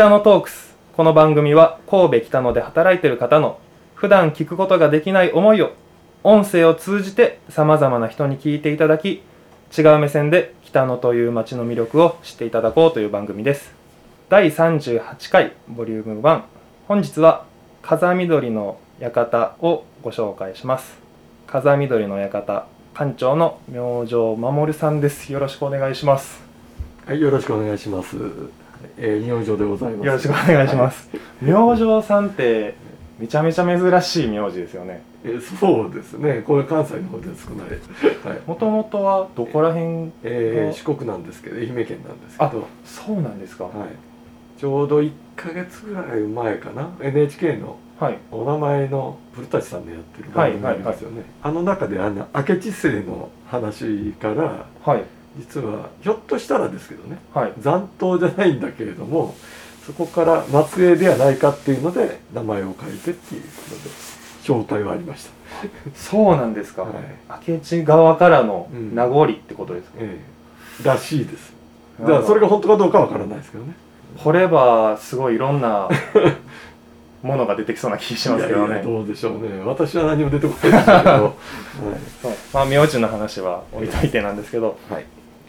北野トークス。この番組は神戸北野で働いている方の普段聞くことができない思いを音声を通じてさまざまな人に聞いていただき違う目線で北野という街の魅力を知っていただこうという番組です。第38回ボリューム1本日は風緑の館をご紹介します。風緑の館館長の明星守さんです。よろしくお願いします。はい、よろしくお願いします。えー、明星でございます。よろしくお願いします。明星さんってめちゃめちゃ珍しい名字ですよね。えーそうですね。これ関西の方で少ない。はい。もともとはどこら辺？えー、四国なんですけど、愛媛県なんですけど、そうなんですか。はい。ちょうど1ヶ月ぐらい前かな、NHK のはい。お名前の古舘さんのやってる番組ありますよね。あの中であの明智星の話から、はい。実はひょっとしたらですけどね、はい。残党じゃないんだけれどもそこから末裔ではないかっていうので名前を書いてっていうので紹介はありました、そうなんですか。はい。明智側からのうん。名残ってことですか？ええ。らしいです。だからそれが本当かどうかわからないですけどね。掘ればすごいいろんな ものが出てきそうな気しますけどね。どうでしょうね。私は何も出てこないですけど。そう。まあ名字の話は置いといてなんですけど、はい、はい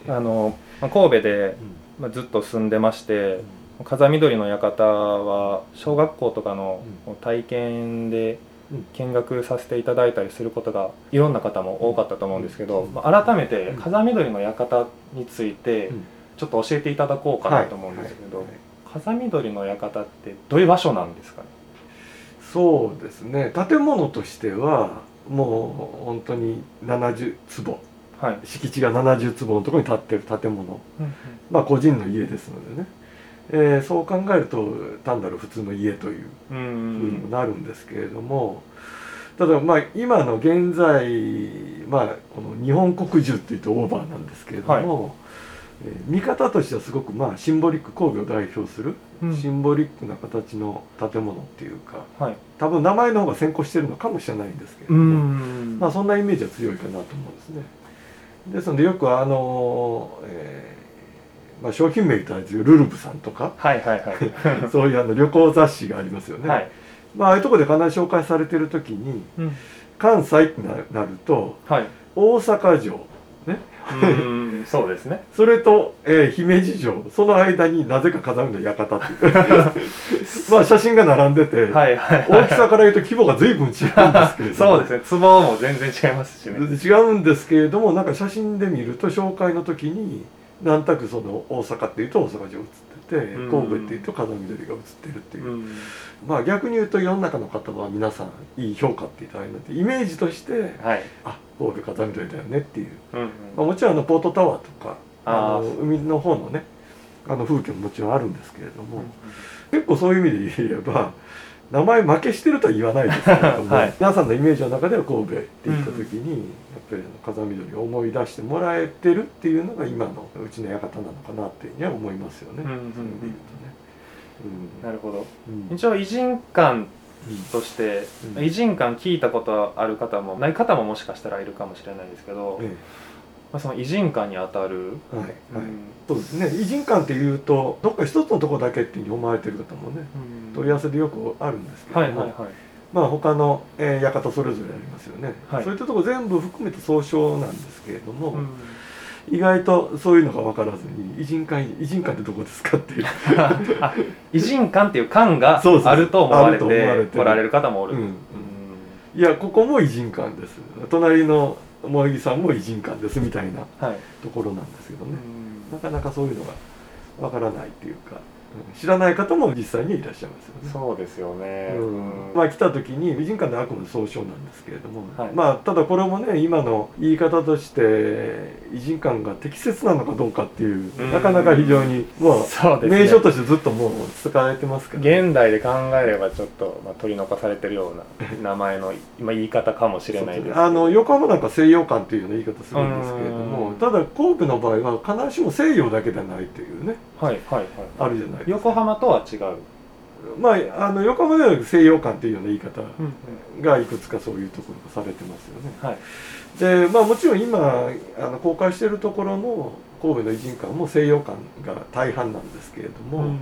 あのまあ神戸でまあずっと住んでまして。風緑の館は小学校とかの体験でうん。見学させていただいたりすることがいろんな方も多かったと思うんですけど、うん。まあ改めてうん。風緑の館についてうん。ちょっと教えていただこうかなと思うんですけど、はい。はい風緑の館ってどういう場所なんですかね？そうですね。建物としてはもう本当に70坪はい、敷地が70坪のところに建ってる建物。まあ個人の家ですのでね、えーそう考えると単なる普通の家といううんうふうにもんなるんですけれども、ただまあ今の現在まあこの日本国中っていうとオーバーなんですけれども、えー見方としてはすごくまあシンボリック神戸を代表するうん。シンボリックな形の建物っていうかはい。多分名前の方が先行してるのかもしれないんですけれどうも、ん。まあそんなイメージは強いかなと思うんですね。ですのでよくあの、えーまあ、商品名言ったらですけどルルブさんとか。はいはいはい。そういうあの旅行雑誌がありますよね。はい、まあ、ああいうところで必ず紹介されてる時にうん。関西ってななるとはい。大阪城ね。うんそうですね。それと、えー姫路城その間になぜか風見の館っていう まあ写真が並んでて、はいはい。大きさから言うと規模が随分違うんですけれども。そうですね。壺も全然違いますしね。違うんですけれどもなんか写真で見ると紹介の時になんとなくその大阪っていうと大阪城映っててうん。神戸っていうと風見鶏が映ってるっていう、うん。まあ逆に言うと世の中の方は皆さんいい評価っていただいてイメージとしてはい。あ神戸風見鶏だよねっていう、うんうん。まあ、もちろんあのポートタワーとかあーあの海の方のねあの風景ももちろんあるんですけれども、うん結構そういう意味で言えば名前負けしてるとは言わないですけれども、はい。皆さんのイメージの中では神戸って言った時に、やっぱり風見鶏を思い出してもらえてるっていうのが今のうちの館なのかなっていうには思いますよね。うんうんうん。そういう意味で言うとね。なるほど。うんうん一応偉人館として、うん。偉人館聞いたことある方もない方ももしかしたらいるかもしれないですけど、えまあ、その偉人館にあたる、えはいはい。うん。そうですね。偉人館っていうとどっか一つのところだけっていうふうに思われてる方もね。うん。問い合わせでよくあるんですけれども、はいはいはい。まあ他の、えー館それぞれありますよね、はい。そういったところ全部含めて総称なんですけれども、うん。意外とそういうのが分からずに偉人館偉人館ってどこですかっていう、あ偉人館っていう館があると思われててる。来られる方もおる、うん。うん。いやここも偉人館です。隣の萌木さんも偉人館ですみたいなはい、ところなんですけどね、うん。なかなかそういうのが分からないっていうか、うん知らない方も実際にはいらっしゃいますよね。そうですよね、うん。まあ来た時に美人館であくまで総称なんですけれども、はい。まあただこれもね今の言い方として偉人館が適切なのかどうかっていううんなかなか非常にもうね。名称としてずっともう使われてますから、現代で考えればちょっと、まあ、取り残されてるような 名前の今言い方かもしれないですけど。あの横浜なんか西洋館っていうような言い方するんですけれどうん。もただ神戸の場合は必ずしも西洋だけではないというねはいはいはい。あるじゃないですか。横浜とは違う、まああの横浜では西洋館っていうような言い方うん。がいくつかそういうところがされてますよね。はい。でまあもちろん今あの公開しているところの神戸の偉人館も西洋館が大半なんですけれども、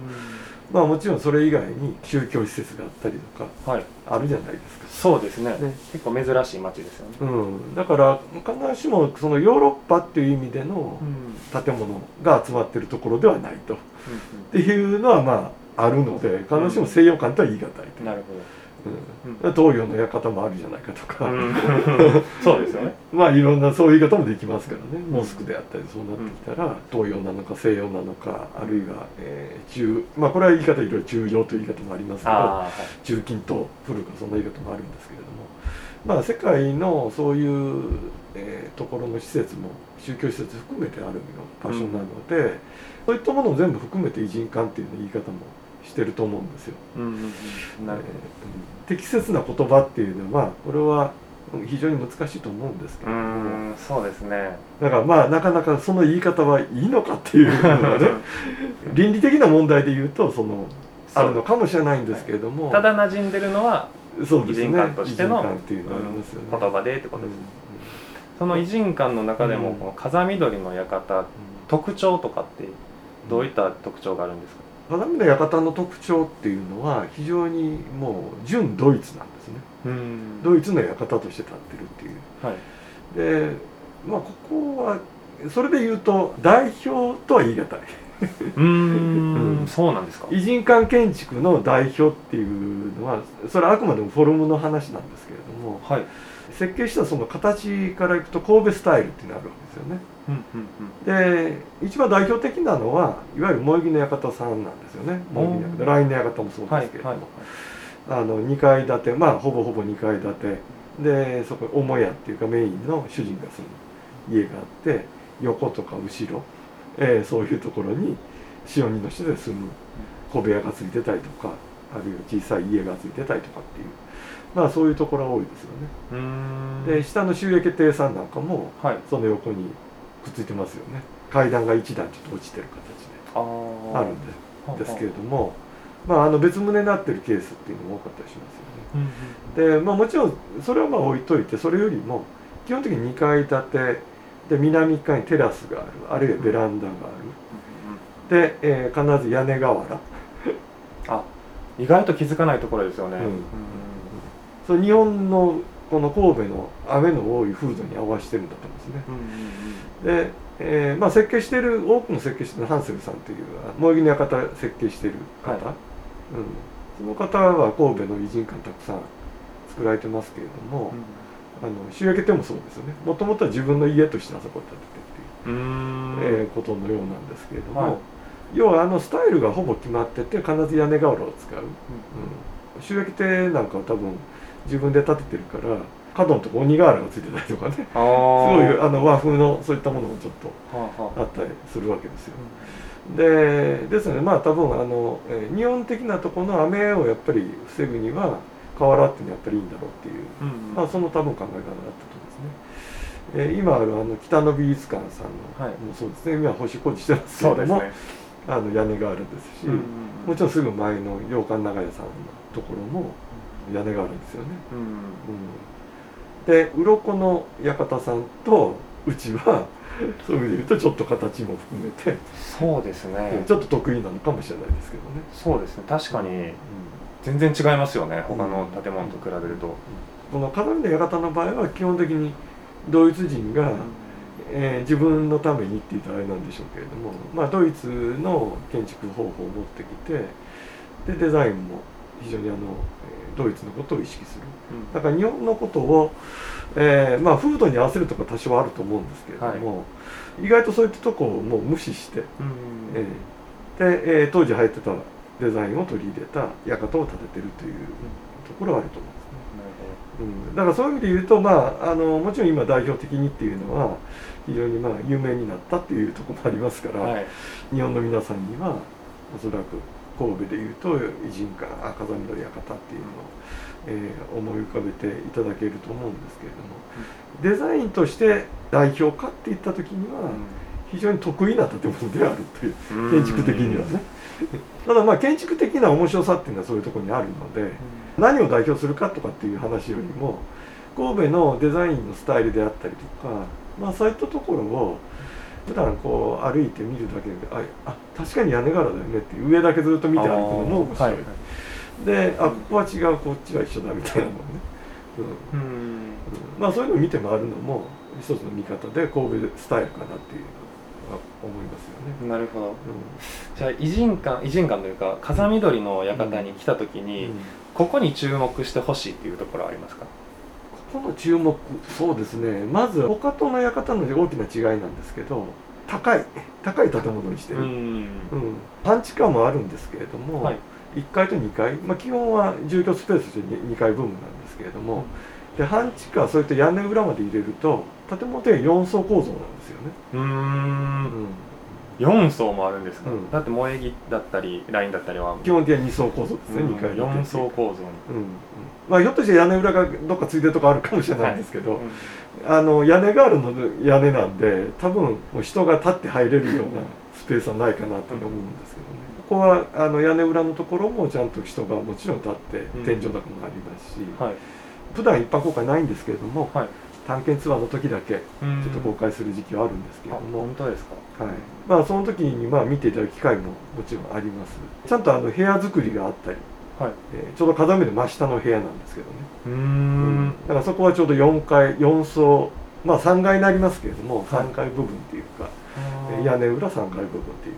まあもちろんそれ以外に宗教施設があったりとかはい。あるじゃないですか。そうですね。ね。結構珍しい街ですよね。うん、だから必ずしもそのヨーロッパっていう意味でのうん。建物が集まってるところではないとっていうのはまああるので必ずしも西洋館とは言い難いと、なるうん、東洋の館もあるじゃないかとか、うん、そうですよね。まあいろんなそういう言い方もできますからね。モスクであったりそうなってきたら東洋なのか西洋なのかあるいは、えー中まあこれは言い方いろいろ中洋という言い方もありますけどはい。中近東古くそんな言い方もあるんですけれども。まあ世界のそういう、えーところの施設も宗教施設含めてある場所なので、そういったものを全部含めて偉人館っていう言い方もしてると思うんですよ。うんうんうん。なるえー適切な言葉っていうのはこれは非常に難しいと思うんですけほども、んそうですね。だからまあなかなかその言い方はいいのかっていうのはね倫理的な問題で言うとそのあるのかもしれないんですけれども、ただ馴染んでるのはそうですね。偉人館としての言葉でってことです、うん。その偉人館の中でもうんこの風見鶏の館特徴とかってどういった特徴があるんですか、花見の館の特徴っていうのは非常にもう純ドイツなんですね。うん。ドイツの館として立ってるっていう。はい。でまあここはそれで言うと代表とは言い難い。うん。そうなんですか。偉人館建築の代表っていうのはそれはあくまでもフォルムの話なんですけれども。はい設計したその形からいくと神戸スタイルっていうのがあるわけですよね。うんうんで一番代表的なのはいわゆる萌木の館さんなんですよね。萌木の館来年の館もそううんはいですけれども、はいあの2階建てまあほぼほぼ2階建て。でそこに母屋っていうかメインの主人が住む家があって横とか後ろ、えーそういうところに塩人の人で住む小部屋がついてたりとかあるいは小さい家がついてたりとかっていうまあそういうところが多いですよね。で下の収益亭さんなんかもはい。その横にくっついてますよね。階段が一段ちょっと落ちてる形で。あるんでですけれども、まあ、あの別棟になってるケースっていうのも多かったりしますよね。うんうんで、まあ、もちろんそれはまあ置いといてそれよりも基本的に2階建てで南側にテラスがあるあるいはベランダがある。で、えー必ず屋根瓦。あ意外と気づかないところですよね、うんそれ日本のこの神戸の雨の多い風土に合わせてるんだと思うんですね。うんうんで、えーまあ、設計してる多くの設計してるハンセルさんという萌木の館設計してる方、はい。うん、その方は神戸の偉人館たくさん作られてますけれども、あの週明けてもそうですよね。もともとは自分の家としてあそこを建ててうんうっていう、ーん。えーことのようなんですけれども、はい。要はあのスタイルがほぼ決まってて必ず屋根瓦を使う、うん、週明けてなんかは多分自分で建ててるから角のとこ鬼瓦がついてたりとかね。すごいあの和風のそういったものもちょっとはあったりするわけですよ。でですのでまあ多分あの、えー日本的なところの雨をやっぱり防ぐには瓦っていうのはやっぱりいいんだろうっていう、うんまあ、その多分考え方だったと思うんですね。えー今あるあの北の美術館さんの、はいもうそうですね。今星工事してますけれども、ね、あの屋根があるんですし、うんうん。もちろんすぐ前の洋館長屋さんのところも屋根があるんですよね。うん。うん。で鱗の館さんとうちは そういう意味で言うとちょっと形も含めて、そうですね。ちょっと得意なのかもしれないですけどね。そうですね。確かに。全然違いますよね。他の建物と比べると、この鏡の館の場合は基本的にドイツ人が、えー自分のためにって言ったらあれなんでしょうけれども、まあ、ドイツの建築方法を持ってきてでデザインも非常にあの、えードイツのことを意識する。うん。だから日本のことを、えーまあ、風土に合わせるとか多少あると思うんですけれども、意外とそういったとこをもう無視して、うんえーで、えー当時流行ってたデザインを取り入れた館を建ててるというところはあると思うんです。ね。うん、だからそういう意味で言うと、まあ、あのもちろん今代表的にっていうのは非常にまあ有名になったっていうところもありますから、はい。日本の皆さんにはおそらく神戸でいうと偉人館あ風見鶏館っていうのを、えー思い浮かべていただけると思うんですけれども、デザインとして代表かっていった時には非常に得意な建物であるという建築的にはね。ただまあ建築的な面白さっていうのはそういうところにあるので。何を代表するかとかっていう話よりも神戸のデザインのスタイルであったりとか、まあ、そういったところを普段こう歩いて見るだけでああ確かに屋根柄だよねって上だけずっと見て歩くのも面白い、はい。であここは違うこっちは一緒だみたいなのもね、うん。うん。まあそういうのを見て回るのも一つの見方で神戸スタイルかなっていうのは思いますよね。なるほど。うじゃあ偉人館偉人館というか風見鶏の館に来た時ん。に、うん。ここに注目してほしいっていうところはありますか？ここの注目。そうですね。まず他との館の大きな違いなんですけど高い。高い建物にしてる、ん。うん。半地下もあるんですけれども、はい。1階と2階、まあ、基本は住居スペースとして 2, 階部分なんですけれども、で半地下それと屋根裏まで入れると建物で4層構造なんですよね、うーうんん4層もあるんですか、うん。だって萌え木だったりラインだったりは。基本的に2層構造ですね、うん2階4層構造に、うん。うんまあひょっとして屋根裏がどっかついてるとこあるかもしれないんですけど、あの屋根があるので屋根なんで多分もう人が立って入れるようなスペースはないかなと思うんですけどね、ここはあの屋根裏のところもちゃんと人がもちろん立ってうん。天井高もありますし、はい。普段一般公開ないんですけれども、はい探検ツアーの時だけちちょょっと公開する時期はあるんですけど。も、本当ですか？はい。まあ、その時にまあ見ていただく機会ももちろんあります。ちゃんとあの部屋作りがあったり、はい。えーちょうど風見の真下の部屋なんですけどね。うーん。だからそこはちょうど4階4層まあ3階になりますけれどもはい。3階部分っていうか、あー。えー屋根裏3階部分っていう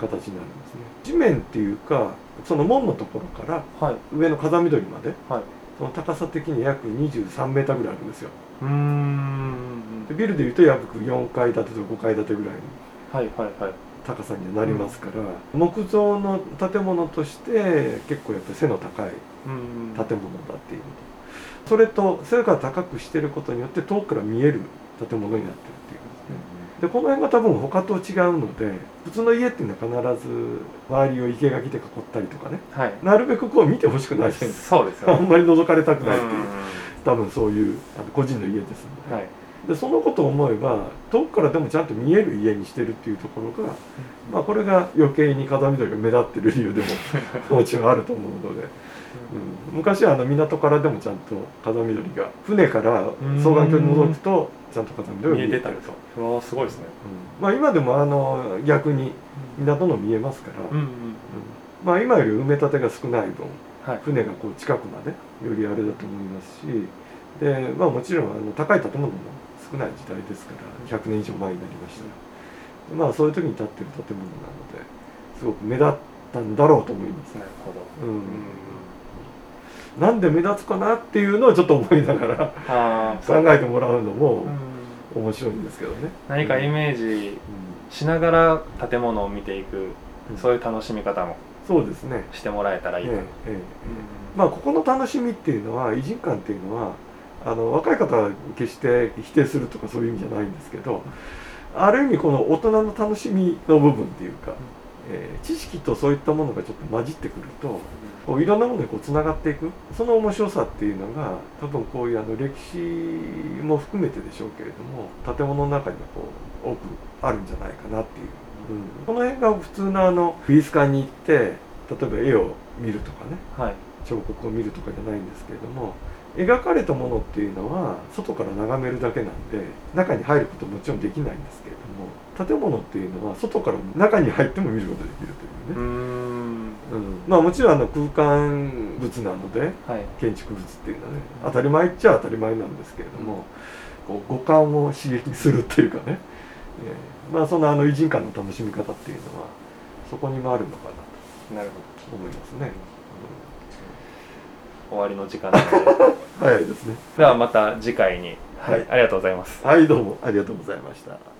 形になるんですね。地面っていうかその門のところからはい。上の風見鶏まではいその高さ的に約23メーターぐらいあるんですよ。うーん。でビルでいうと約4階建てと5階建てぐらいのはいはいはい。高さにはなりますから、木造の建物として結構やっぱり背の高いうん。建物だっていうそれと背が高くしてることによって遠くから見える建物になってるってでこの辺が多分他と違うので普通の家っていうのは必ず周りを生垣で囲ったりとかね。はい。なるべくこう見てほしくないじゃないです。かあそうですよね。んまり覗かれたくないっていう。うん多分そういうあの個人の家ですので,、はい。でそのことを思えば遠くからでもちゃんと見える家にしてるっていうところが、まあ、これが余計に風見鶏が目立ってる理由でも もちろんあると思うので。うん。昔はあの港からでもちゃんと風見鶏が船から双眼鏡に覗くとちゃんと風見鶏が見えてた。りと。すごいですね。うん。まあ今でもあの逆に港の見えますから、うんうん。うん。まあ今より埋め立てが少ない分はい。船がこう近くまでよりあれだと思いますし。でまあもちろんあの高い建物も少ない時代ですから100年以上前になりました。でまあそういう時に建ってる建物なのですごく目立ったんだろうと思います。なるほど。うんうんなんで目立つかなっていうのをちょっと思いながら考えてもらうのもうん。面白いんですけどね。何かイメージうん。しながら建物を見ていくうん。そういう楽しみ方もそうですね。してもらえたらいいええええ。まあここの楽しみっていうのは偉人館っていうのはあの若い方は決して否定するとかそういう意味じゃないんですけどある意味この大人の楽しみの部分っていうか、えー知識とそういったものがちょっと混じってくるとこういろんなものにこうつながっていく。その面白さっていうのが多分こういうあの歴史も含めてでしょうけれども建物の中にはこう多くあるんじゃないかなっていう、うん、この辺が普通のあの美術館に行って例えば絵を見るとかね。はい。彫刻を見るとかじゃないんですけれども描かれたものっていうのは外から眺めるだけなんで中に入ることももちろんできないんですけれども建物っていうのは外から中に入っても見ることができるというね、うーん。うん。まあもちろんあの空間物なのではい。建築物っていうのはね当たり前っちゃ当たり前なんですけれども、こう五感を刺激するっていうかね、えー。まあそのあの偉人館の楽しみ方っていうのはそこにもあるのかななるほと思いますね。ど終わりの時間 早いですね。ではまた次回に、はい。はいありがとうございます。はい、どうもありがとうございました。